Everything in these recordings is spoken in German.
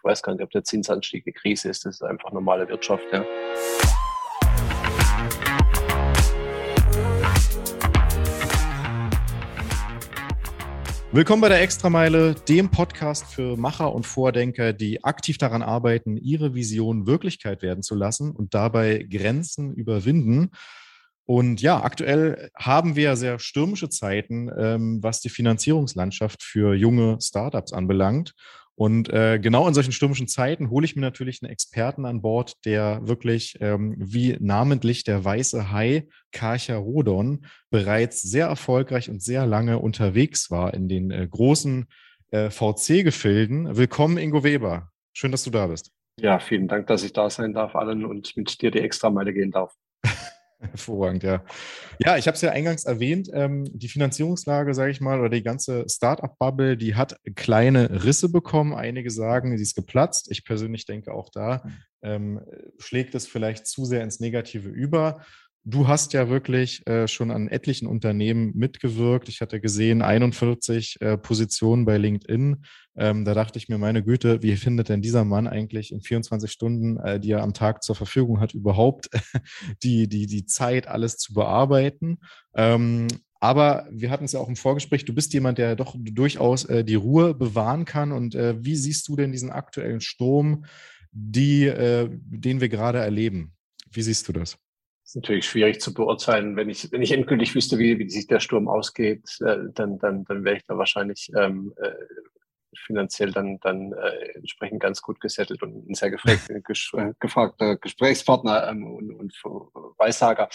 ich weiß gar nicht, ob der Zinsanstieg eine Krise ist, das ist einfach normale Wirtschaft. Ja. Willkommen bei der Extrameile, dem Podcast für Macher und Vordenker, die aktiv daran arbeiten, ihre Vision Wirklichkeit werden zu lassen und dabei Grenzen überwinden. Und ja, aktuell haben wir sehr stürmische Zeiten, ähm, was die Finanzierungslandschaft für junge Startups anbelangt. Und äh, genau in solchen stürmischen Zeiten hole ich mir natürlich einen Experten an Bord, der wirklich ähm, wie namentlich der weiße Hai Karcher Rodon bereits sehr erfolgreich und sehr lange unterwegs war in den äh, großen äh, VC-Gefilden. Willkommen, Ingo Weber. Schön, dass du da bist. Ja, vielen Dank, dass ich da sein darf, allen und mit dir die Extrameile gehen darf. Hervorragend, ja. Ja, ich habe es ja eingangs erwähnt, ähm, die Finanzierungslage, sage ich mal, oder die ganze Startup-Bubble, die hat kleine Risse bekommen. Einige sagen, sie ist geplatzt. Ich persönlich denke auch da ähm, schlägt es vielleicht zu sehr ins Negative über. Du hast ja wirklich äh, schon an etlichen Unternehmen mitgewirkt. Ich hatte gesehen 41 äh, Positionen bei LinkedIn. Ähm, da dachte ich mir, meine Güte, wie findet denn dieser Mann eigentlich in 24 Stunden, äh, die er am Tag zur Verfügung hat, überhaupt die, die, die Zeit, alles zu bearbeiten? Ähm, aber wir hatten es ja auch im Vorgespräch, du bist jemand, der doch durchaus äh, die Ruhe bewahren kann. Und äh, wie siehst du denn diesen aktuellen Sturm, die, äh, den wir gerade erleben? Wie siehst du das? Ist natürlich schwierig zu beurteilen. Wenn ich, wenn ich endgültig wüsste, wie, wie sich der Sturm ausgeht, äh, dann, dann, dann wäre ich da wahrscheinlich ähm, äh, finanziell dann, dann äh, entsprechend ganz gut gesettelt und ein sehr gefragt, äh, gefragter Gesprächspartner ähm, und, und Weissager.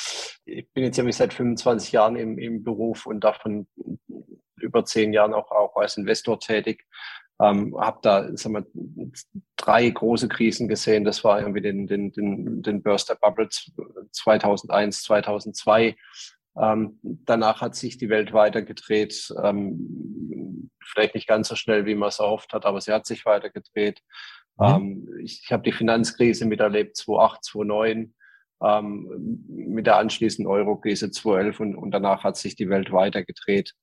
Ich bin jetzt ja seit 25 Jahren im, im Beruf und davon über zehn Jahren auch, auch als Investor tätig. Ähm, habe da sagen wir, drei große Krisen gesehen. Das war irgendwie den, den, den, den Burst der Bubble 2001, 2002. Ähm, danach hat sich die Welt weitergedreht. Ähm, vielleicht nicht ganz so schnell, wie man es erhofft hat, aber sie hat sich weitergedreht. Mhm. Ähm, ich ich habe die Finanzkrise miterlebt, 2008, 2009 ähm, mit der anschließenden Euro-Krise 2011 und, und danach hat sich die Welt weitergedreht.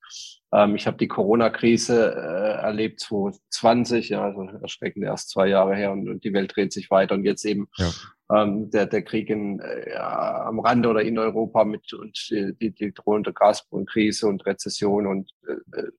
Ähm, ich habe die Corona-Krise äh, erlebt 2020, ja, also erschreckend erst zwei Jahre her und, und die Welt dreht sich weiter und jetzt eben ja. ähm, der, der Krieg in, äh, am Rande oder in Europa mit und die, die drohende Gaskrise und Rezession und äh, äh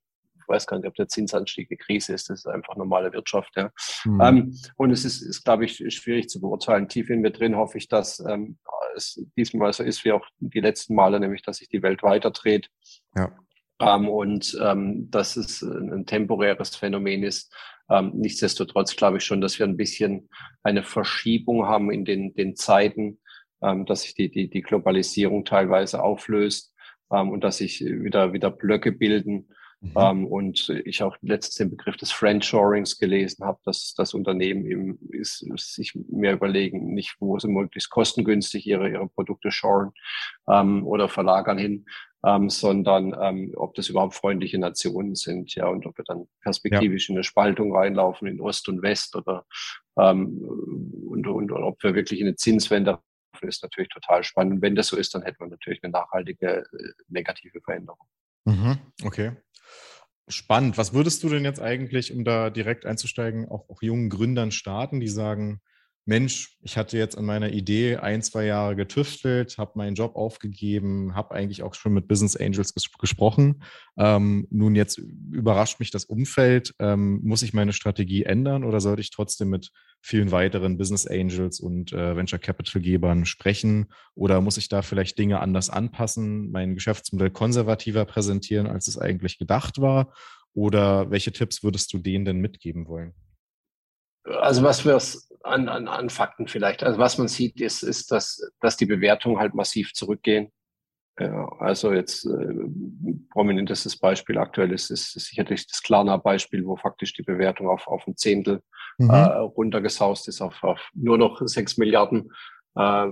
weiß gar nicht, ob der Zinsanstieg eine Krise ist, das ist einfach normale Wirtschaft. Ja. Mhm. Ähm, und es ist, ist, glaube ich, schwierig zu beurteilen. Tief in mir drin hoffe ich, dass ähm, es diesmal so ist wie auch die letzten Male, nämlich dass sich die Welt weiterdreht. Ja. Ähm, und ähm, dass es ein temporäres Phänomen ist. Ähm, nichtsdestotrotz glaube ich schon, dass wir ein bisschen eine Verschiebung haben in den, den Zeiten, ähm, dass sich die, die, die Globalisierung teilweise auflöst ähm, und dass sich wieder, wieder Blöcke bilden Mhm. Ähm, und ich auch letztens den Begriff des Friendshorings gelesen habe, dass das Unternehmen eben ist, sich mehr überlegen, nicht wo sie möglichst kostengünstig ihre, ihre Produkte shoren ähm, oder verlagern hin, ähm, sondern ähm, ob das überhaupt freundliche Nationen sind, ja, und ob wir dann perspektivisch ja. in eine Spaltung reinlaufen in Ost und West oder ähm, und, und, und ob wir wirklich in eine Zinswende ist natürlich total spannend. Und wenn das so ist, dann hätten wir natürlich eine nachhaltige äh, negative Veränderung. Mhm, okay. Spannend. Was würdest du denn jetzt eigentlich, um da direkt einzusteigen, auch, auch jungen Gründern starten, die sagen, Mensch, ich hatte jetzt an meiner Idee ein, zwei Jahre getüftelt, habe meinen Job aufgegeben, habe eigentlich auch schon mit Business Angels ges gesprochen. Ähm, nun jetzt überrascht mich das Umfeld. Ähm, muss ich meine Strategie ändern oder sollte ich trotzdem mit vielen weiteren Business Angels und äh, Venture Capital Gebern sprechen? Oder muss ich da vielleicht Dinge anders anpassen, mein Geschäftsmodell konservativer präsentieren, als es eigentlich gedacht war? Oder welche Tipps würdest du denen denn mitgeben wollen? Also was wir an, an, an Fakten vielleicht, also was man sieht, ist, ist dass, dass die Bewertungen halt massiv zurückgehen. Ja, also jetzt äh, prominentestes Beispiel aktuell ist, ist, ist sicherlich das Klarna-Beispiel, wo faktisch die Bewertung auf, auf ein Zehntel mhm. äh, runtergesaust ist, auf, auf nur noch sechs Milliarden. Äh,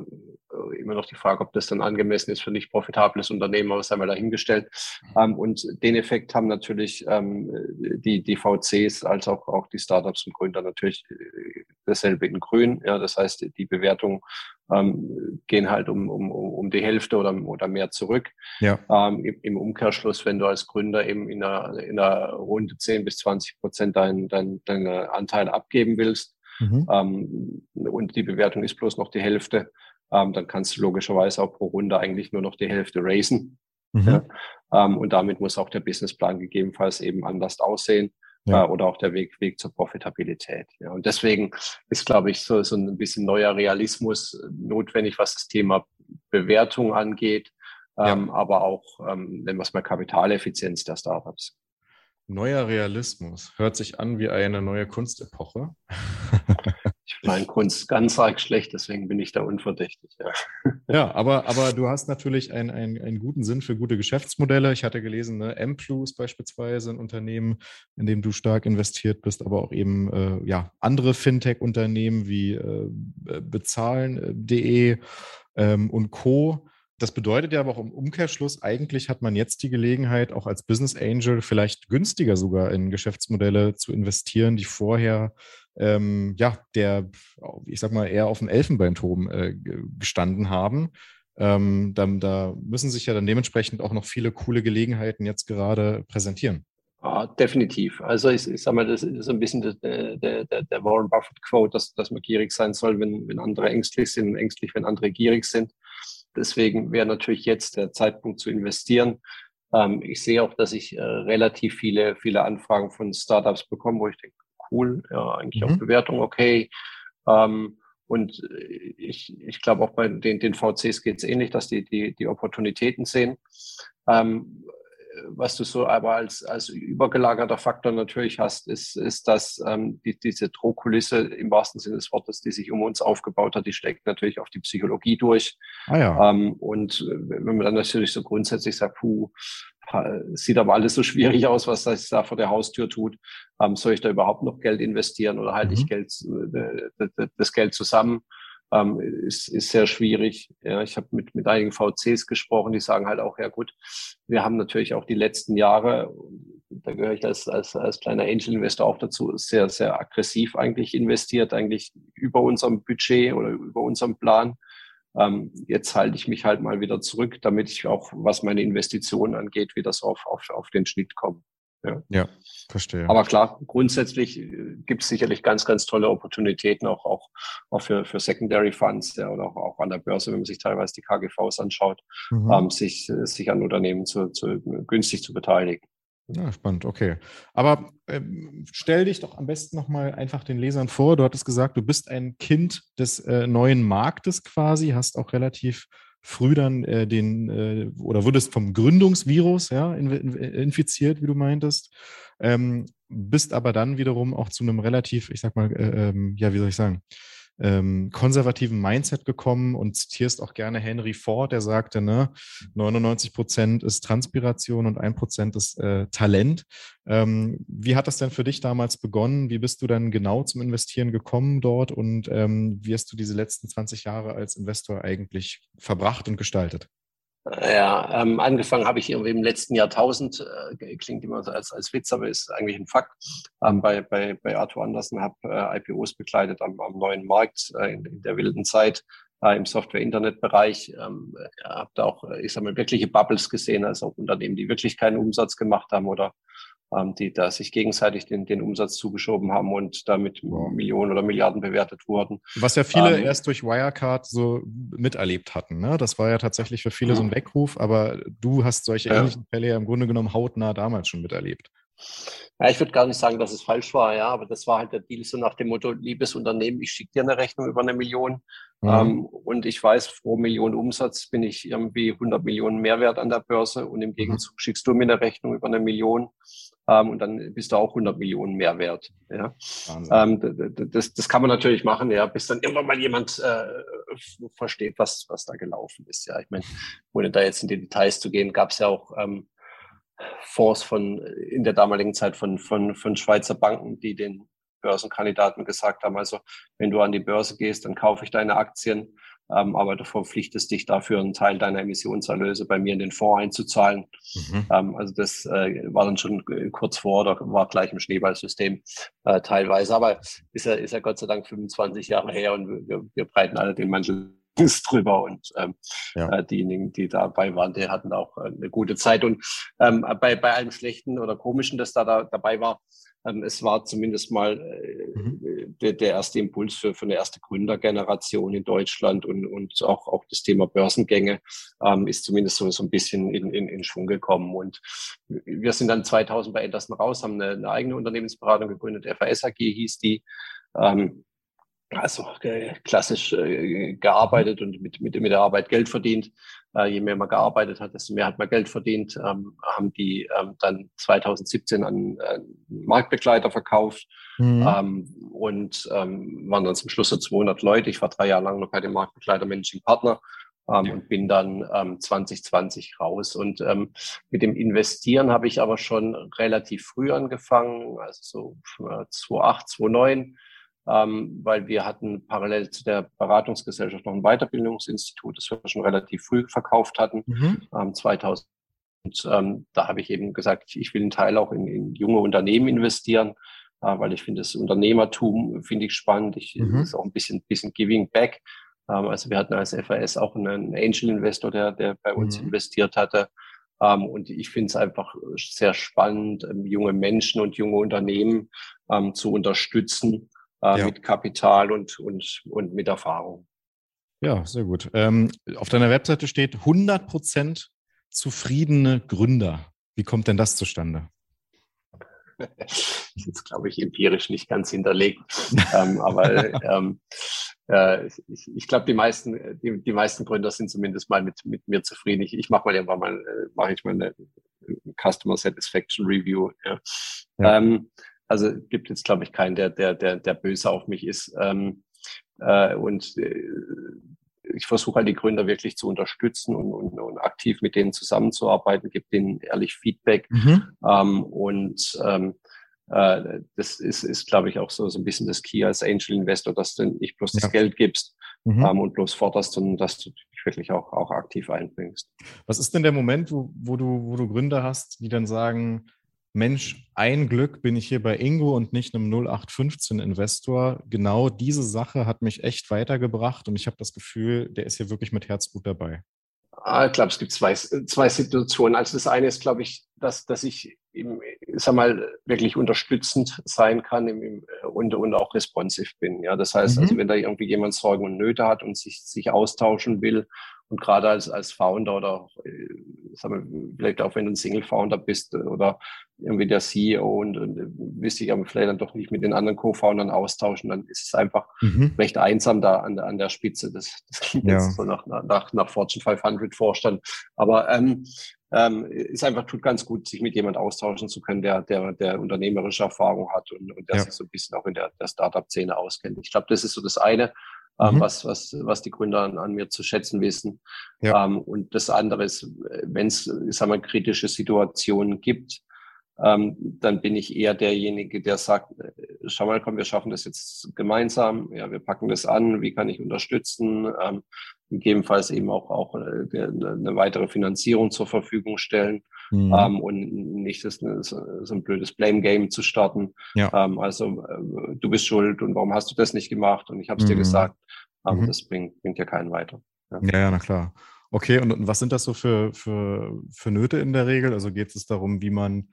immer noch die Frage, ob das dann angemessen ist für nicht profitables Unternehmen, aber haben wir dahingestellt. Ähm, und den Effekt haben natürlich ähm, die, die VCs als auch, auch die Startups und Gründer natürlich äh, dasselbe in Grün. Ja, das heißt, die Bewertungen ähm, gehen halt um, um, um die Hälfte oder, oder mehr zurück. Ja. Ähm, im, im, Umkehrschluss, wenn du als Gründer eben in einer, in einer Runde 10 bis 20 Prozent deinen dein, dein Anteil abgeben willst, mhm. ähm, und die Bewertung ist bloß noch die Hälfte, ähm, dann kannst du logischerweise auch pro Runde eigentlich nur noch die Hälfte raisen. Mhm. Ja? Ähm, und damit muss auch der Businessplan gegebenenfalls eben anders aussehen. Ja. Äh, oder auch der Weg, Weg zur Profitabilität. Ja, und deswegen ist, glaube ich, so, so ein bisschen neuer Realismus notwendig, was das Thema Bewertung angeht, ja. ähm, aber auch, ähm, nennen wir es mal, Kapitaleffizienz der Startups. Neuer Realismus hört sich an wie eine neue Kunstepoche. ich meine Kunst ganz arg schlecht, deswegen bin ich da unverdächtig. Ja, ja aber, aber du hast natürlich einen, einen, einen guten Sinn für gute Geschäftsmodelle. Ich hatte gelesen, ne, M-Plus beispielsweise ein Unternehmen, in dem du stark investiert bist, aber auch eben äh, ja, andere Fintech-Unternehmen wie äh, bezahlen.de ähm, und Co. Das bedeutet ja aber auch im Umkehrschluss, eigentlich hat man jetzt die Gelegenheit, auch als Business Angel vielleicht günstiger sogar in Geschäftsmodelle zu investieren, die vorher ähm, ja, der, ich sag mal, eher auf dem Elfenbeinturm äh, gestanden haben. Ähm, dann, da müssen sich ja dann dementsprechend auch noch viele coole Gelegenheiten jetzt gerade präsentieren. Ja, definitiv. Also ich, ich sage mal, das ist ein bisschen der, der, der Warren Buffett Quote, dass, dass man gierig sein soll, wenn, wenn andere ängstlich sind und ängstlich, wenn andere gierig sind. Deswegen wäre natürlich jetzt der Zeitpunkt zu investieren. Ähm, ich sehe auch, dass ich äh, relativ viele, viele Anfragen von Startups bekomme, wo ich denke, cool, ja, eigentlich mhm. auch Bewertung okay. Ähm, und ich, ich glaube auch bei den, den VCs geht es ähnlich, dass die, die, die Opportunitäten sehen. Ähm, was du so aber als, als übergelagerter Faktor natürlich hast, ist, ist dass ähm, die, diese Drohkulisse im wahrsten Sinne des Wortes, die sich um uns aufgebaut hat, die schlägt natürlich auf die Psychologie durch. Ah, ja. ähm, und wenn man dann natürlich so grundsätzlich sagt, puh, sieht aber alles so schwierig aus, was das da vor der Haustür tut. Ähm, soll ich da überhaupt noch Geld investieren oder halte mhm. ich Geld, äh, das Geld zusammen? Ähm, ist, ist sehr schwierig. Ja, ich habe mit, mit einigen VCs gesprochen, die sagen halt auch, ja gut, wir haben natürlich auch die letzten Jahre, da gehöre ich als, als, als kleiner Angel-Investor auch dazu, sehr, sehr aggressiv eigentlich investiert, eigentlich über unserem Budget oder über unserem Plan. Ähm, jetzt halte ich mich halt mal wieder zurück, damit ich auch, was meine Investitionen angeht, wieder so auf, auf, auf den Schnitt komme. Ja. ja, verstehe. Aber klar, grundsätzlich äh, gibt es sicherlich ganz, ganz tolle Opportunitäten, auch, auch, auch für, für Secondary Funds ja, oder auch, auch an der Börse, wenn man sich teilweise die KGVs anschaut, mhm. ähm, sich, sich an Unternehmen zu, zu, günstig zu beteiligen. Ja, spannend, okay. Aber ähm, stell dich doch am besten nochmal einfach den Lesern vor. Du hattest gesagt, du bist ein Kind des äh, neuen Marktes quasi, hast auch relativ früh dann äh, den äh, oder wurdest vom Gründungsvirus ja, infiziert, wie du meintest, ähm, bist aber dann wiederum auch zu einem relativ, ich sag mal, äh, ähm, ja, wie soll ich sagen, ähm, konservativen Mindset gekommen und zitierst auch gerne Henry Ford, der sagte, ne, 99 Prozent ist Transpiration und ein Prozent ist äh, Talent. Ähm, wie hat das denn für dich damals begonnen? Wie bist du dann genau zum Investieren gekommen dort und ähm, wie hast du diese letzten 20 Jahre als Investor eigentlich verbracht und gestaltet? Ja, ähm, angefangen habe ich irgendwie im letzten Jahrtausend, äh, klingt immer so als, als Witz, aber ist eigentlich ein Fakt. Ähm, bei, bei, bei Arthur Andersen habe äh, IPOs begleitet am, am neuen Markt äh, in, in, der wilden Zeit äh, im Software-Internet-Bereich. Ähm, habe da auch, äh, ich sage mal, wirkliche Bubbles gesehen, also Unternehmen, die wirklich keinen Umsatz gemacht haben oder die da sich gegenseitig den, den Umsatz zugeschoben haben und damit wow. Millionen oder Milliarden bewertet wurden. Was ja viele ähm, erst durch Wirecard so miterlebt hatten. Ne? Das war ja tatsächlich für viele so ein Weckruf, aber du hast solche ähnlichen Fälle ja im Grunde genommen hautnah damals schon miterlebt. Ja, ich würde gar nicht sagen, dass es falsch war, ja, aber das war halt der Deal so nach dem Motto, liebes Unternehmen, ich schicke dir eine Rechnung über eine Million mhm. ähm, und ich weiß, pro Million Umsatz bin ich irgendwie 100 Millionen Mehrwert an der Börse und im mhm. Gegenzug schickst du mir eine Rechnung über eine Million ähm, und dann bist du auch 100 Millionen Mehrwert. Ja. Ähm, das, das kann man natürlich machen, ja, bis dann irgendwann mal jemand äh, versteht, was, was da gelaufen ist. Ja, ich meine, ohne da jetzt in die Details zu gehen, gab es ja auch ähm, Fonds von in der damaligen Zeit von, von, von Schweizer Banken, die den Börsenkandidaten gesagt haben, also wenn du an die Börse gehst, dann kaufe ich deine Aktien, ähm, aber du verpflichtest dich dafür, einen Teil deiner Emissionserlöse bei mir in den Fonds einzuzahlen. Mhm. Ähm, also das äh, war dann schon kurz vor oder war gleich im Schneeballsystem äh, teilweise, aber ist ja, ist ja Gott sei Dank 25 Jahre her und wir, wir breiten alle den Mantel drüber und ähm, ja. äh, diejenigen, die dabei waren, die hatten auch äh, eine gute Zeit. Und ähm, bei, bei allem Schlechten oder Komischen, das da, da dabei war, ähm, es war zumindest mal äh, mhm. der, der, erste Impuls für, für eine erste Gründergeneration in Deutschland und, und auch, auch das Thema Börsengänge ähm, ist zumindest so, so ein bisschen in, in, in Schwung gekommen. Und wir sind dann 2000 bei Anderson raus, haben eine, eine eigene Unternehmensberatung gegründet, FAS AG hieß die. Ähm, also äh, klassisch äh, gearbeitet und mit, mit, mit der Arbeit Geld verdient. Äh, je mehr man gearbeitet hat, desto mehr hat man Geld verdient. Ähm, haben die ähm, dann 2017 an äh, Marktbegleiter verkauft mhm. ähm, und ähm, waren dann zum Schluss so 200 Leute. Ich war drei Jahre lang noch bei dem Marktbegleiter Managing Partner ähm, und bin dann ähm, 2020 raus. Und ähm, mit dem Investieren habe ich aber schon relativ früh angefangen, also so 2008, 2009 ähm, weil wir hatten parallel zu der Beratungsgesellschaft noch ein Weiterbildungsinstitut, das wir schon relativ früh verkauft hatten, mhm. ähm, 2000. Und ähm, da habe ich eben gesagt, ich will einen Teil auch in, in junge Unternehmen investieren, äh, weil ich finde das Unternehmertum finde ich spannend. Ich mhm. ist auch ein bisschen bisschen Giving Back. Ähm, also wir hatten als FAS auch einen Angel Investor, der der bei uns mhm. investiert hatte. Ähm, und ich finde es einfach sehr spannend, ähm, junge Menschen und junge Unternehmen ähm, zu unterstützen, äh, ja. mit Kapital und, und, und mit Erfahrung. Ja, sehr gut. Ähm, auf deiner Webseite steht 100% zufriedene Gründer. Wie kommt denn das zustande? Das ist jetzt, glaube ich, empirisch nicht ganz hinterlegt. ähm, aber ähm, äh, ich, ich glaube, die meisten, die, die meisten Gründer sind zumindest mal mit, mit mir zufrieden. Ich, ich mache mal irgendwann mal, äh, mache ich mal eine Customer Satisfaction Review. Ja. ja. Ähm, also gibt jetzt, glaube ich, keinen, der, der, der, der böse auf mich ist. Ähm, äh, und äh, ich versuche halt die Gründer wirklich zu unterstützen und, und, und aktiv mit denen zusammenzuarbeiten, gebe denen ehrlich Feedback. Mhm. Ähm, und ähm, äh, das ist, ist glaube ich, auch so, so ein bisschen das Key als Angel Investor, dass du nicht bloß das Geld gibst mhm. ähm, und bloß forderst, sondern dass du dich wirklich auch, auch aktiv einbringst. Was ist denn der Moment, wo, wo, du, wo du Gründer hast, die dann sagen, Mensch, ein Glück bin ich hier bei Ingo und nicht einem 0815 Investor. Genau diese Sache hat mich echt weitergebracht und ich habe das Gefühl, der ist hier wirklich mit Herzblut dabei. Ah, ich glaube, es gibt zwei, zwei Situationen. Also das eine ist, glaube ich, dass, dass ich im, sag mal, wirklich unterstützend sein kann im, im, und, und auch responsive bin. Ja, das heißt, also mhm. also wenn da irgendwie jemand Sorgen und Nöte hat und sich, sich austauschen will und gerade als, als Founder oder äh, sagen wir, vielleicht auch wenn du ein Single-Founder bist oder irgendwie der CEO und, und willst dich aber vielleicht dann doch nicht mit den anderen Co-Foundern austauschen, dann ist es einfach mhm. recht einsam da an, an der Spitze. Das, das klingt ja. jetzt so nach, nach, nach Fortune 500 Vorstand. Aber ähm, ähm, ist einfach tut ganz gut, sich mit jemand austauschen zu können, der, der, der unternehmerische Erfahrung hat und, und der ja. sich so ein bisschen auch in der, der Startup-Szene auskennt. Ich glaube, das ist so das eine mhm. was, was, was die Gründer an, an mir zu schätzen wissen. Ja. Ähm, und das andere ist, wenn es, sagen wir, kritische Situationen gibt, ähm, dann bin ich eher derjenige, der sagt, äh, schau mal, komm, wir schaffen das jetzt gemeinsam, ja, wir packen das an, wie kann ich unterstützen, ähm, gegebenenfalls eben auch, auch äh, eine weitere Finanzierung zur Verfügung stellen mhm. ähm, und nicht das, so ein blödes Blame-Game zu starten. Ja. Ähm, also äh, du bist schuld und warum hast du das nicht gemacht und ich habe es mhm. dir gesagt, aber mhm. das bringt, bringt ja keinen weiter. Ja, ja, ja na klar. Okay, und, und was sind das so für, für, für Nöte in der Regel? Also geht es darum, wie man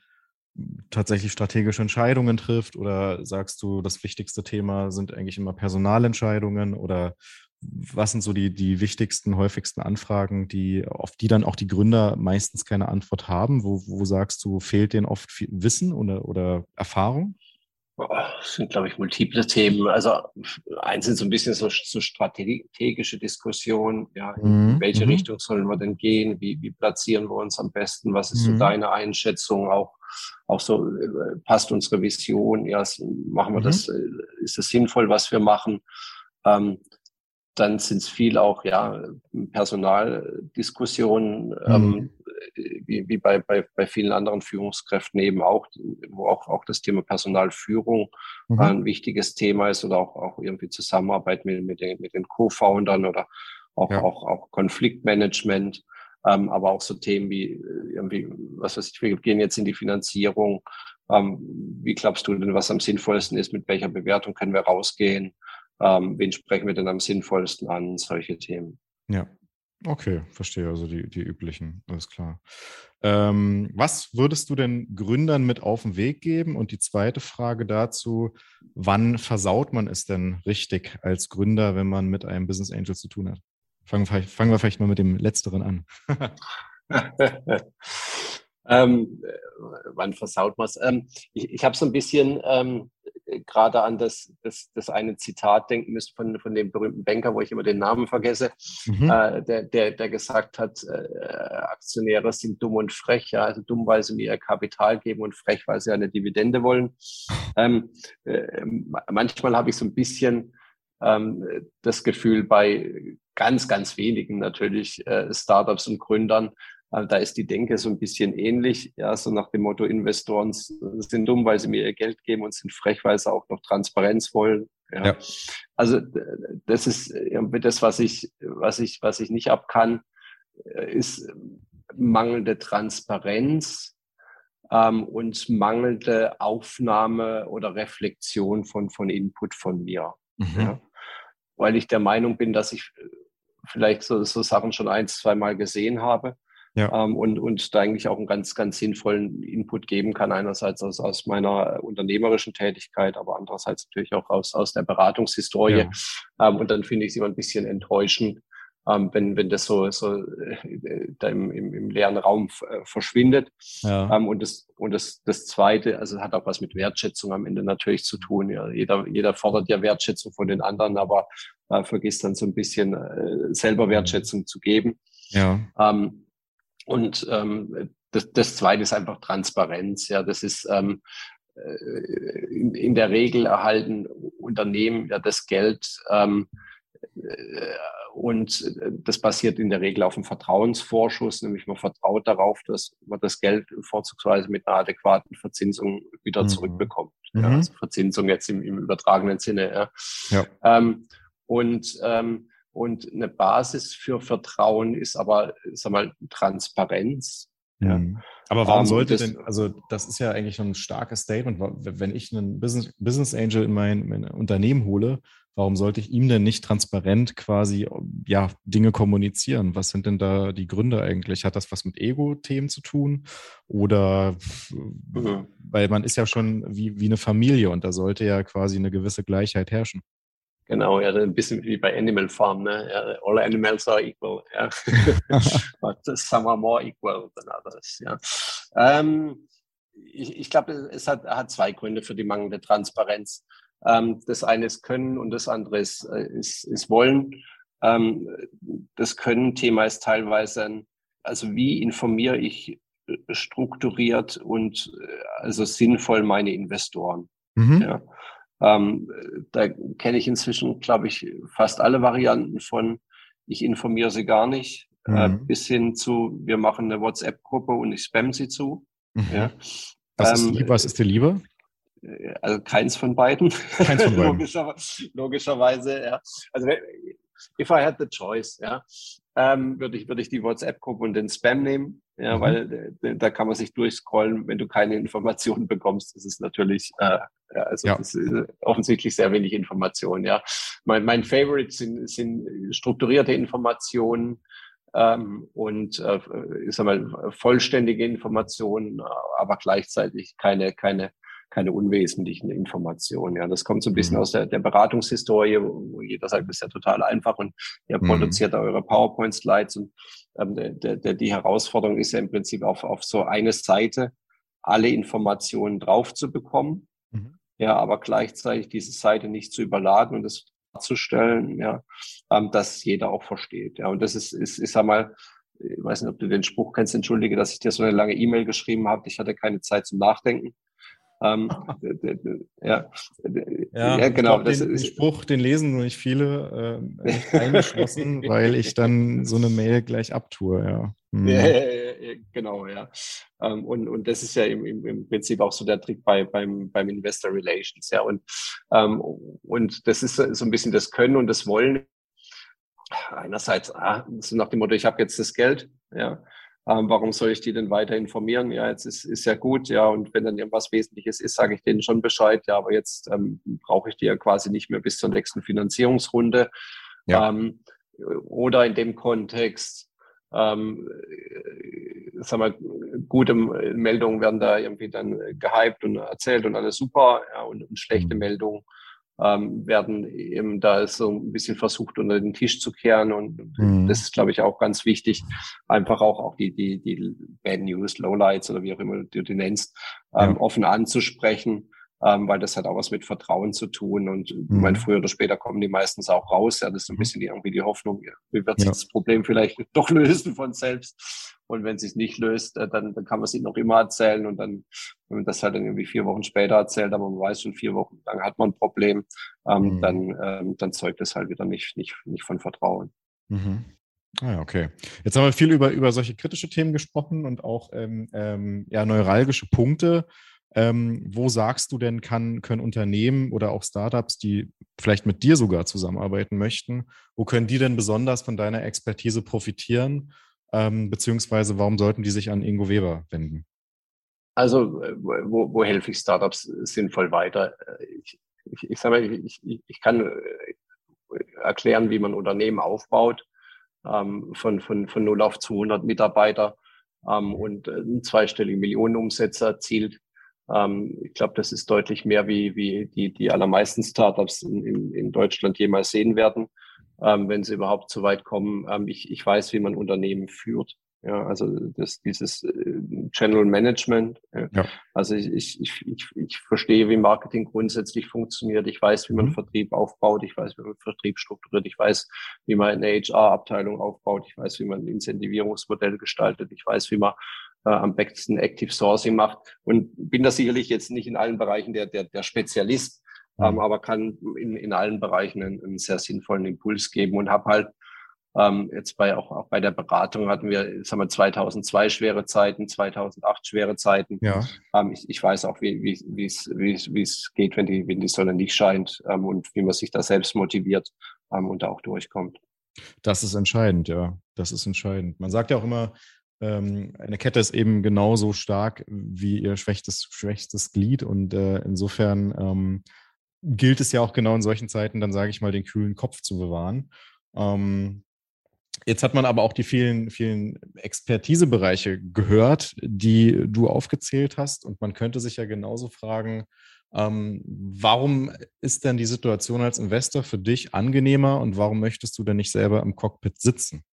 tatsächlich strategische Entscheidungen trifft oder sagst du, das wichtigste Thema sind eigentlich immer Personalentscheidungen oder was sind so die, die wichtigsten, häufigsten Anfragen, die, auf die dann auch die Gründer meistens keine Antwort haben? Wo, wo sagst du, fehlt denen oft Wissen oder, oder Erfahrung? Das sind, glaube ich, multiple Themen. Also eins sind so ein bisschen so, so strategische Diskussionen. Ja, in mhm. welche mhm. Richtung sollen wir denn gehen? Wie, wie platzieren wir uns am besten? Was ist mhm. so deine Einschätzung? Auch, auch so, äh, passt unsere Vision? Ja, machen wir mhm. das? Äh, ist es sinnvoll, was wir machen? Ähm, dann sind es viel auch ja Personaldiskussionen, ähm, mhm. ähm, wie, wie bei, bei, bei vielen anderen Führungskräften eben auch, wo auch, auch das Thema Personalführung mhm. ein wichtiges Thema ist oder auch, auch irgendwie Zusammenarbeit mit, mit den, mit den Co-Foundern oder auch, ja. auch, auch Konfliktmanagement. Ähm, aber auch so Themen wie äh, irgendwie, was weiß ich, wir gehen jetzt in die Finanzierung. Ähm, wie glaubst du denn, was am sinnvollsten ist? Mit welcher Bewertung können wir rausgehen? Ähm, wen sprechen wir denn am sinnvollsten an, solche Themen. Ja, okay, verstehe. Also die, die üblichen, alles klar. Ähm, was würdest du denn Gründern mit auf den Weg geben? Und die zweite Frage dazu, wann versaut man es denn richtig als Gründer, wenn man mit einem Business Angel zu tun hat? Fangen, fangen wir vielleicht mal mit dem Letzteren an. ähm, wann versaut man es? Ähm, ich ich habe so ein bisschen ähm, gerade an das, das, das eine Zitat denken müssen von, von dem berühmten Banker, wo ich immer den Namen vergesse, mhm. äh, der, der, der gesagt hat, äh, Aktionäre sind dumm und frech, ja, also dumm, weil sie mir ihr Kapital geben und frech, weil sie eine Dividende wollen. Ähm, äh, manchmal habe ich so ein bisschen ähm, das Gefühl bei ganz, ganz wenigen natürlich äh, Startups und Gründern, also da ist die Denke so ein bisschen ähnlich, ja, so nach dem Motto, Investoren sind dumm, weil sie mir ihr Geld geben und sind frech, weil sie auch noch Transparenz wollen. Ja. ja. Also das ist das, was ich, was ich, was ich nicht ab kann, äh, ist mangelnde Transparenz ähm, und mangelnde Aufnahme oder Reflexion von, von Input von mir. Mhm. Ja. Weil ich der Meinung bin, dass ich vielleicht so, so Sachen schon ein, zwei Mal gesehen habe ja. ähm, und, und da eigentlich auch einen ganz, ganz sinnvollen Input geben kann. Einerseits aus, aus meiner unternehmerischen Tätigkeit, aber andererseits natürlich auch aus, aus der Beratungshistorie. Ja. Ähm, und dann finde ich es immer ein bisschen enttäuschend, ähm, wenn, wenn das so, so äh, da im, im, im leeren Raum äh, verschwindet. Ja. Ähm, und das, und das, das Zweite, also hat auch was mit Wertschätzung am Ende natürlich zu tun. Ja. Jeder, jeder fordert ja Wertschätzung von den anderen, aber äh, vergisst dann so ein bisschen äh, selber Wertschätzung zu geben. Ja. Ähm, und ähm, das, das Zweite ist einfach Transparenz. Ja, das ist ähm, äh, in, in der Regel erhalten Unternehmen ja das Geld ähm, äh, und das basiert in der Regel auf einem Vertrauensvorschuss, nämlich man vertraut darauf, dass man das Geld vorzugsweise mit einer adäquaten Verzinsung wieder mhm. zurückbekommt. Mhm. Ja, also Verzinsung jetzt im, im übertragenen Sinne. Ja. ja. Ähm, und ähm, und eine Basis für Vertrauen ist aber, sag mal, Transparenz. Ja. Mhm. Aber warum um, ähm, sollte das, denn, also das ist ja eigentlich ein starkes Statement, wenn ich einen Business, Business Angel in mein, mein, Unternehmen hole, warum sollte ich ihm denn nicht transparent quasi ja, Dinge kommunizieren? Was sind denn da die Gründe eigentlich? Hat das was mit Ego-Themen zu tun? Oder mhm. weil man ist ja schon wie, wie eine Familie und da sollte ja quasi eine gewisse Gleichheit herrschen. Genau, ja, ein bisschen wie bei Animal Farm, ne? Ja, all animals are equal, ja. But some are more equal than others, ja. Ähm, ich, ich glaube, es hat, hat zwei Gründe für die mangelnde Transparenz. Ähm, das eine ist Können und das andere ist, äh, ist, ist Wollen. Ähm, das Können-Thema ist teilweise, also wie informiere ich äh, strukturiert und äh, also sinnvoll meine Investoren. Mhm. Ja. Ähm, da kenne ich inzwischen, glaube ich, fast alle Varianten von, ich informiere sie gar nicht, äh, mhm. äh, bis hin zu, wir machen eine WhatsApp-Gruppe und ich spam sie zu. Mhm. Ja. Was, ähm, ist, was ist dir lieber? Äh, also keins von beiden. Keins von beiden. Logischer, logischerweise, ja. Also if I had the choice, ja, ähm, würde ich, würde ich die WhatsApp-Gruppe und den Spam nehmen, ja, mhm. weil äh, da kann man sich durchscrollen, wenn du keine Informationen bekommst. Das ist natürlich, äh, also ja. das ist offensichtlich sehr wenig Information, ja. Mein, mein Favorite sind, sind strukturierte Informationen, ähm, und äh, ich sag mal, vollständige Informationen, aber gleichzeitig keine, keine keine unwesentlichen Informationen. Ja, das kommt so ein bisschen mhm. aus der, der Beratungshistorie, wo jeder sagt, das ist ja total einfach und ihr mhm. produziert eure PowerPoint-Slides und ähm, der, der, die Herausforderung ist ja im Prinzip auf, auf so eine Seite alle Informationen drauf zu bekommen, mhm. ja, aber gleichzeitig diese Seite nicht zu überladen und das darzustellen, ja, ähm, dass jeder auch versteht. Ja, und das ist, ist, ist einmal, ich weiß nicht, ob du den Spruch kennst, entschuldige, dass ich dir so eine lange E-Mail geschrieben habe. Ich hatte keine Zeit zum Nachdenken. Ähm, ja. ja, ja, genau. Glaub, den, den, Spruch, den lesen nur nicht viele, äh, eingeschlossen, weil ich dann so eine Mail gleich abtue, ja. Hm. ja genau, ja. Ähm, und, und das ist ja im, im, Prinzip auch so der Trick bei, beim, beim Investor Relations, ja. Und, ähm, und das ist so ein bisschen das Können und das Wollen. Einerseits, ah, so nach dem Motto, ich habe jetzt das Geld, ja. Ähm, warum soll ich die denn weiter informieren? Ja, jetzt ist, ist ja gut, ja, und wenn dann irgendwas Wesentliches ist, sage ich denen schon Bescheid, ja, aber jetzt ähm, brauche ich die ja quasi nicht mehr bis zur nächsten Finanzierungsrunde. Ja. Ähm, oder in dem Kontext, ähm, äh, sag mal, gute Meldungen werden da irgendwie dann gehypt und erzählt und alles super, ja, und, und schlechte mhm. Meldungen ähm, werden eben da so ein bisschen versucht, unter den Tisch zu kehren. Und mhm. das ist, glaube ich, auch ganz wichtig, einfach auch, auch die, die, die Bad News, Lowlights oder wie auch immer du die nennst, ähm, ja. offen anzusprechen ähm, weil das hat auch was mit Vertrauen zu tun. Und mhm. ich meine, früher oder später kommen die meistens auch raus. Ja, das ist so ein mhm. bisschen irgendwie die Hoffnung, wie wird sich ja. das Problem vielleicht doch lösen von selbst. Und wenn es sich nicht löst, äh, dann, dann kann man es ihnen noch immer erzählen. Und dann, wenn man das halt dann irgendwie vier Wochen später erzählt, aber man weiß schon vier Wochen lang hat man ein Problem, ähm, mhm. dann, ähm, dann zeugt das halt wieder nicht, nicht, nicht von Vertrauen. Mhm. Ah, okay. Jetzt haben wir viel über, über solche kritische Themen gesprochen und auch ähm, ähm, ja, neuralgische Punkte. Ähm, wo sagst du denn, kann, können Unternehmen oder auch Startups, die vielleicht mit dir sogar zusammenarbeiten möchten, wo können die denn besonders von deiner Expertise profitieren? Ähm, beziehungsweise warum sollten die sich an Ingo Weber wenden? Also, äh, wo, wo helfe ich Startups sinnvoll weiter? Ich, ich, ich sage ich, ich kann äh, erklären, wie man Unternehmen aufbaut, ähm, von, von, von 0 auf 200 Mitarbeiter ähm, und äh, einen zweistelligen Millionenumsatz erzielt. Ähm, ich glaube, das ist deutlich mehr, wie, wie die, die allermeisten Startups in, in, in Deutschland jemals sehen werden, ähm, wenn sie überhaupt so weit kommen. Ähm, ich, ich weiß, wie man Unternehmen führt. Ja, also das, dieses äh, General Management. Ja. Also ich, ich, ich, ich verstehe, wie Marketing grundsätzlich funktioniert. Ich weiß, wie man mhm. Vertrieb aufbaut. Ich weiß, wie man Vertrieb strukturiert. Ich weiß, wie man eine HR-Abteilung aufbaut. Ich weiß, wie man ein Incentivierungsmodell gestaltet. Ich weiß, wie man äh, am besten Active Sourcing macht und bin da sicherlich jetzt nicht in allen Bereichen der, der, der Spezialist. Ähm, aber kann in, in allen Bereichen einen, einen sehr sinnvollen Impuls geben und habe halt ähm, jetzt bei auch, auch bei der Beratung hatten wir, sagen wir, 2002 schwere Zeiten, 2008 schwere Zeiten. Ja. Ähm, ich, ich weiß auch, wie wie wie es wie es wie es geht, wenn die wenn die Sonne nicht scheint ähm, und wie man sich da selbst motiviert ähm, und da auch durchkommt. Das ist entscheidend, ja. Das ist entscheidend. Man sagt ja auch immer, ähm, eine Kette ist eben genauso stark wie ihr schwächstes, schwächstes Glied und äh, insofern ähm, gilt es ja auch genau in solchen Zeiten, dann sage ich mal, den kühlen Kopf zu bewahren. Ähm, jetzt hat man aber auch die vielen, vielen Expertisebereiche gehört, die du aufgezählt hast und man könnte sich ja genauso fragen, ähm, warum ist denn die Situation als Investor für dich angenehmer und warum möchtest du denn nicht selber im Cockpit sitzen?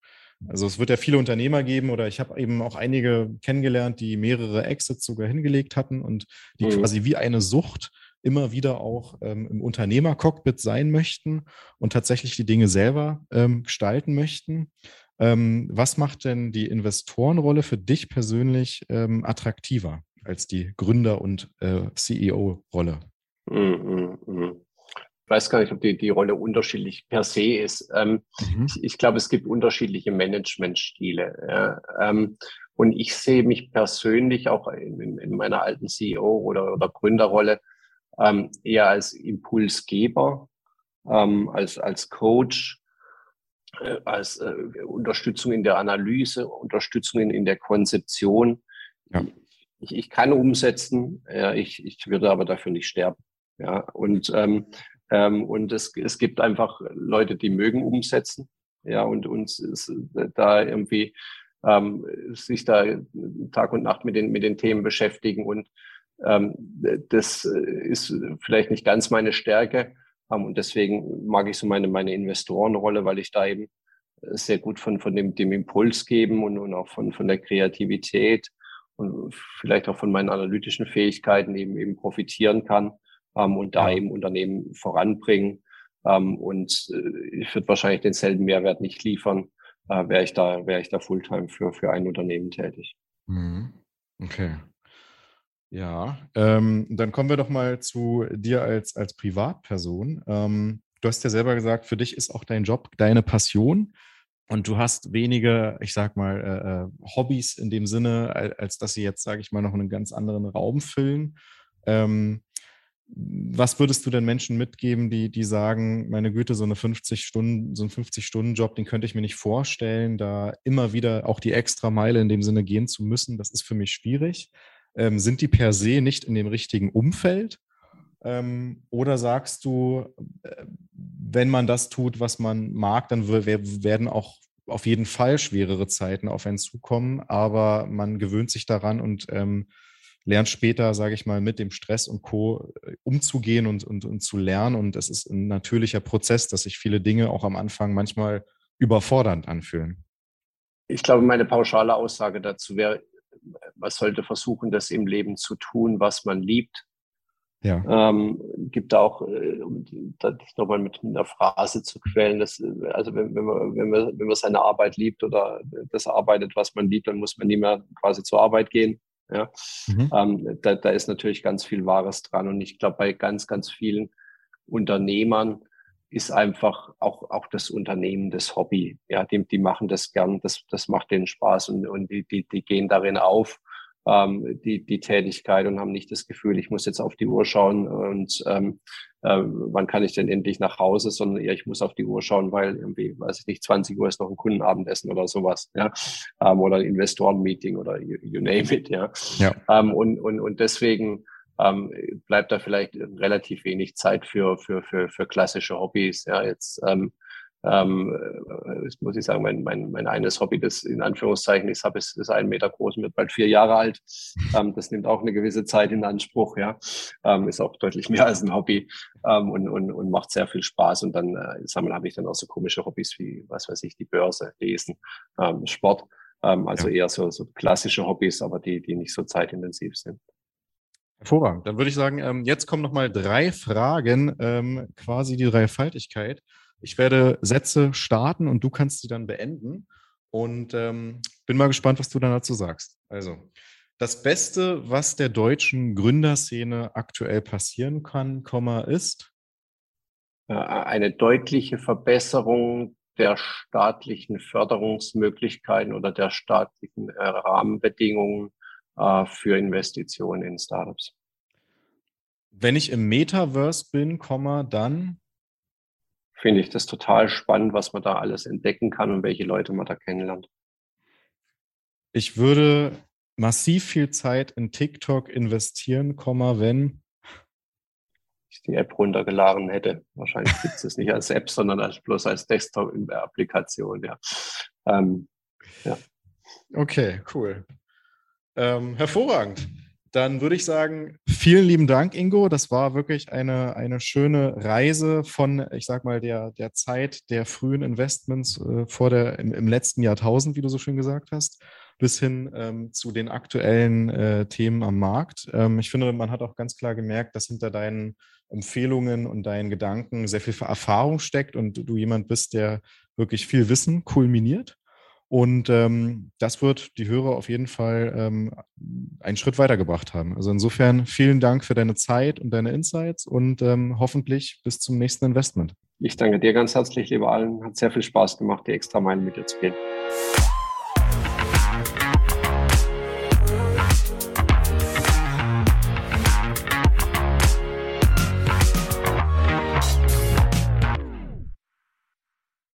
Also es wird ja viele Unternehmer geben oder ich habe eben auch einige kennengelernt, die mehrere Exits sogar hingelegt hatten und die mhm. quasi wie eine Sucht immer wieder auch ähm, im Unternehmercockpit sein möchten und tatsächlich die Dinge selber ähm, gestalten möchten. Ähm, was macht denn die Investorenrolle für dich persönlich ähm, attraktiver als die Gründer- und äh, CEO-Rolle? Mhm, mhm, mhm ich weiß gar nicht, ob die, die Rolle unterschiedlich per se ist. Ähm, mhm. ich, ich glaube, es gibt unterschiedliche Managementstile. Ja. Ähm, und ich sehe mich persönlich auch in, in meiner alten CEO oder, oder Gründerrolle ähm, eher als Impulsgeber, ähm, als, als Coach, äh, als äh, Unterstützung in der Analyse, Unterstützung in, in der Konzeption. Ja. Ich, ich kann umsetzen, ja, ich, ich würde aber dafür nicht sterben. Ja, und ähm, ähm, und es, es gibt einfach Leute, die mögen umsetzen. Ja, und uns ist da irgendwie ähm, sich da Tag und Nacht mit den, mit den Themen beschäftigen. Und das ist vielleicht nicht ganz meine Stärke. Ähm, und deswegen mag ich so meine, meine Investorenrolle, weil ich da eben sehr gut von, von dem, dem Impuls geben und, und auch von, von der Kreativität und vielleicht auch von meinen analytischen Fähigkeiten eben, eben profitieren kann ähm, und da eben Unternehmen voranbringen. Ähm, und äh, ich würde wahrscheinlich denselben Mehrwert nicht liefern, äh, wäre ich da, wäre ich da Fulltime für, für ein Unternehmen tätig. Mhm. Okay. Ja, ähm, dann kommen wir doch mal zu dir als, als Privatperson. Ähm, du hast ja selber gesagt, für dich ist auch dein Job deine Passion und du hast wenige, ich sag mal, äh, äh Hobbys in dem Sinne, als, als dass sie jetzt, sage ich mal, noch einen ganz anderen Raum füllen. Ähm, was würdest du denn Menschen mitgeben, die, die sagen, meine Güte, so eine 50 Stunden, so ein 50-Stunden-Job, den könnte ich mir nicht vorstellen, da immer wieder auch die extra Meile in dem Sinne gehen zu müssen, das ist für mich schwierig. Ähm, sind die per se nicht in dem richtigen Umfeld? Ähm, oder sagst du, äh, wenn man das tut, was man mag, dann werden auch auf jeden Fall schwerere Zeiten auf einen zukommen, aber man gewöhnt sich daran und ähm, lernt später, sage ich mal, mit dem Stress und Co. Äh, umzugehen und, und, und zu lernen. Und es ist ein natürlicher Prozess, dass sich viele Dinge auch am Anfang manchmal überfordernd anfühlen. Ich glaube, meine pauschale Aussage dazu wäre, man sollte versuchen, das im Leben zu tun, was man liebt ja. Ähm, gibt auch, äh, um das nochmal mit einer Phrase zu quälen, dass, äh, also wenn, wenn, man, wenn, man, wenn man seine Arbeit liebt oder das arbeitet, was man liebt, dann muss man nie mehr quasi zur Arbeit gehen. Ja? Mhm. Ähm, da, da ist natürlich ganz viel Wahres dran und ich glaube, bei ganz, ganz vielen Unternehmern ist einfach auch, auch das Unternehmen das Hobby. Ja, die, die machen das gern, das, das macht denen Spaß und, und die, die, die gehen darin auf ähm, die, die Tätigkeit und haben nicht das Gefühl, ich muss jetzt auf die Uhr schauen und ähm, äh, wann kann ich denn endlich nach Hause, sondern eher, ich muss auf die Uhr schauen, weil irgendwie, weiß ich nicht, 20 Uhr ist noch ein Kundenabendessen oder sowas, ja, ähm, oder ein Investorenmeeting oder you, you name it, ja. ja. Ähm, und, und, und deswegen ähm, bleibt da vielleicht relativ wenig Zeit für, für, für, für klassische Hobbys. Ja, jetzt ähm, ähm, äh, muss ich sagen, mein, mein, mein eines Hobby, das in Anführungszeichen ich habe, ist, ist ein Meter groß und wird bald vier Jahre alt. Ähm, das nimmt auch eine gewisse Zeit in Anspruch, ja. Ähm, ist auch deutlich mehr als ein Hobby ähm, und, und, und macht sehr viel Spaß. Und dann äh, sammeln habe ich dann auch so komische Hobbys wie, was weiß ich, die Börse, Lesen, ähm, Sport. Ähm, also ja. eher so, so klassische Hobbys, aber die, die nicht so zeitintensiv sind. Hervorragend. Dann würde ich sagen, ähm, jetzt kommen nochmal drei Fragen, ähm, quasi die Dreifaltigkeit. Ich werde Sätze starten und du kannst sie dann beenden. Und ähm, bin mal gespannt, was du dann dazu sagst. Also, das Beste, was der deutschen Gründerszene aktuell passieren kann, ist? Äh, eine deutliche Verbesserung der staatlichen Förderungsmöglichkeiten oder der staatlichen äh, Rahmenbedingungen für Investitionen in Startups. Wenn ich im Metaverse bin, dann finde ich das total spannend, was man da alles entdecken kann und welche Leute man da kennenlernt. Ich würde massiv viel Zeit in TikTok investieren, wenn ich die App runtergeladen hätte. Wahrscheinlich gibt es es nicht als App, sondern als bloß als Desktop-Applikation. Ja. Ähm, ja. Okay, cool. Ähm, hervorragend. Dann würde ich sagen, vielen lieben Dank, Ingo. Das war wirklich eine, eine schöne Reise von, ich sag mal, der, der Zeit der frühen Investments äh, vor der, im, im, letzten Jahrtausend, wie du so schön gesagt hast, bis hin ähm, zu den aktuellen äh, Themen am Markt. Ähm, ich finde, man hat auch ganz klar gemerkt, dass hinter deinen Empfehlungen und deinen Gedanken sehr viel Erfahrung steckt und du jemand bist, der wirklich viel Wissen kulminiert. Und ähm, das wird die Hörer auf jeden Fall ähm, einen Schritt weitergebracht haben. Also insofern vielen Dank für deine Zeit und deine Insights und ähm, hoffentlich bis zum nächsten Investment. Ich danke dir ganz herzlich, lieber allen. Hat sehr viel Spaß gemacht, die extra Meilen mit dir zu gehen.